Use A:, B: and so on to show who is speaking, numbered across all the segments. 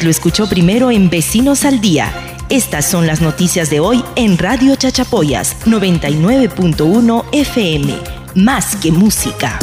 A: Lo escuchó primero en Vecinos al Día. Estas son las noticias de hoy en Radio Chachapoyas 99.1 FM. Más que música.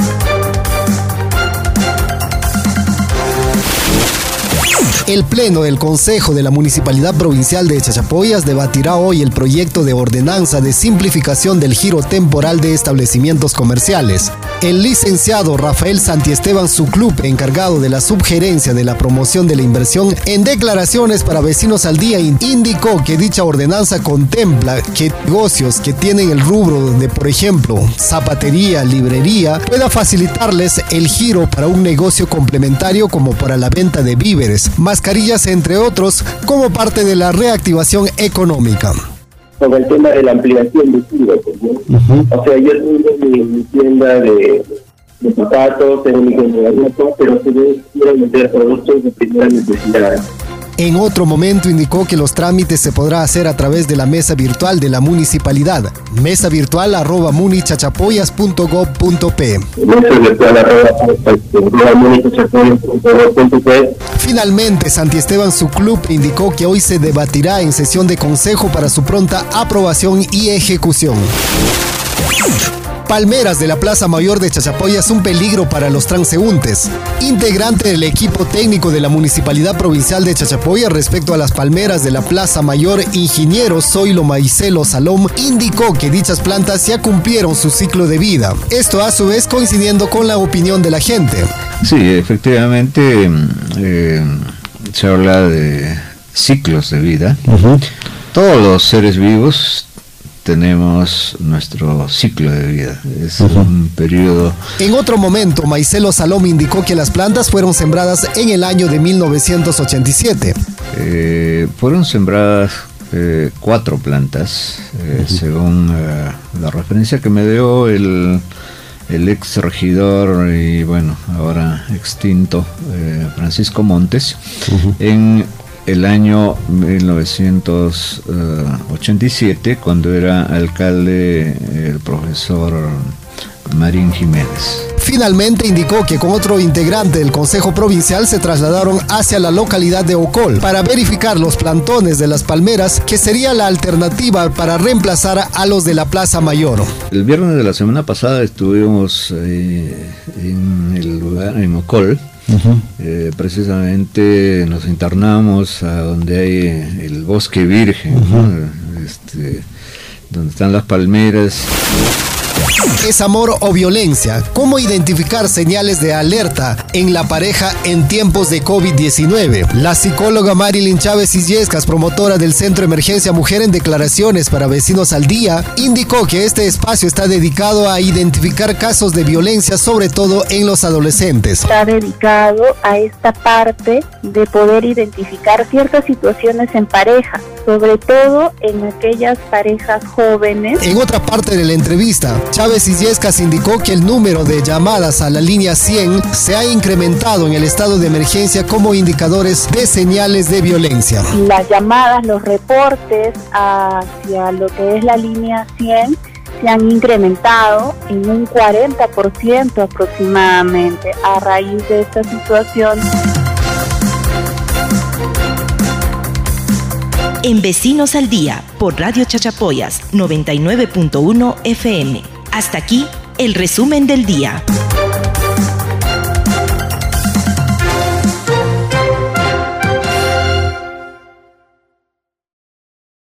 B: El Pleno del Consejo de la Municipalidad Provincial de Chachapoyas debatirá hoy el proyecto de ordenanza de simplificación del giro temporal de establecimientos comerciales. El licenciado Rafael Santiesteban, su club encargado de la subgerencia de la promoción de la inversión, en declaraciones para Vecinos al Día indicó que dicha ordenanza contempla que negocios que tienen el rubro de, por ejemplo, zapatería, librería, pueda facilitarles el giro para un negocio complementario como para la venta de víveres, mascarillas, entre otros, como parte de la reactivación económica.
C: Con el tema de la ampliación de giro, o sea, yo tengo mi, tienda de, de zapatos, tengo mi tienda de ropa, pero si yo quiero vender productos de primera necesidad.
B: En otro momento indicó que los trámites se podrá hacer a través de la mesa virtual de la municipalidad, mesa virtual arroba munichachapoyas.gov.p. Finalmente, Santi Esteban, su club, indicó que hoy se debatirá en sesión de consejo para su pronta aprobación y ejecución. Palmeras de la Plaza Mayor de Chachapoya es un peligro para los transeúntes. Integrante del equipo técnico de la Municipalidad Provincial de Chachapoya respecto a las palmeras de la Plaza Mayor, ingeniero Zoilo Maicelo Salom, indicó que dichas plantas ya cumplieron su ciclo de vida. Esto a su vez coincidiendo con la opinión de la gente.
D: Sí, efectivamente eh, se habla de ciclos de vida. Todos los seres vivos tenemos nuestro ciclo de vida. Es un periodo.
B: En otro momento, Maicelo Salom indicó que las plantas fueron sembradas en el año de 1987.
D: Eh, fueron sembradas eh, cuatro plantas, eh, según la referencia que me dio el, el ex regidor y bueno, ahora extinto Francisco Montes, en el año 1987, cuando era alcalde el profesor Marín Jiménez.
B: Finalmente indicó que con otro integrante del Consejo Provincial se trasladaron hacia la localidad de Ocol para verificar los plantones de las palmeras, que sería la alternativa para reemplazar a los de la Plaza Mayor.
D: El viernes de la semana pasada estuvimos eh, en el lugar, en Ocol, eh, precisamente nos internamos a donde hay el bosque virgen, este, donde están las palmeras.
B: ¿Es amor o violencia? ¿Cómo identificar señales de alerta en la pareja en tiempos de COVID-19? La psicóloga Marilyn Chávez Illescas, promotora del Centro Emergencia Mujer en declaraciones para Vecinos al Día, indicó que este espacio está dedicado a identificar casos de violencia, sobre todo en los adolescentes.
E: Está dedicado a esta parte de poder identificar ciertas situaciones en pareja, sobre todo en aquellas parejas jóvenes.
B: En otra parte de la entrevista, Chávez Illescas indicó que el número de llamadas a la línea 100 se ha incrementado en el estado de emergencia como indicadores de señales de violencia.
E: Las llamadas, los reportes hacia lo que es la línea 100 se han incrementado en un 40% aproximadamente a raíz de esta situación.
A: En Vecinos al Día, por Radio Chachapoyas 99.1 FM. Hasta aquí el resumen del día.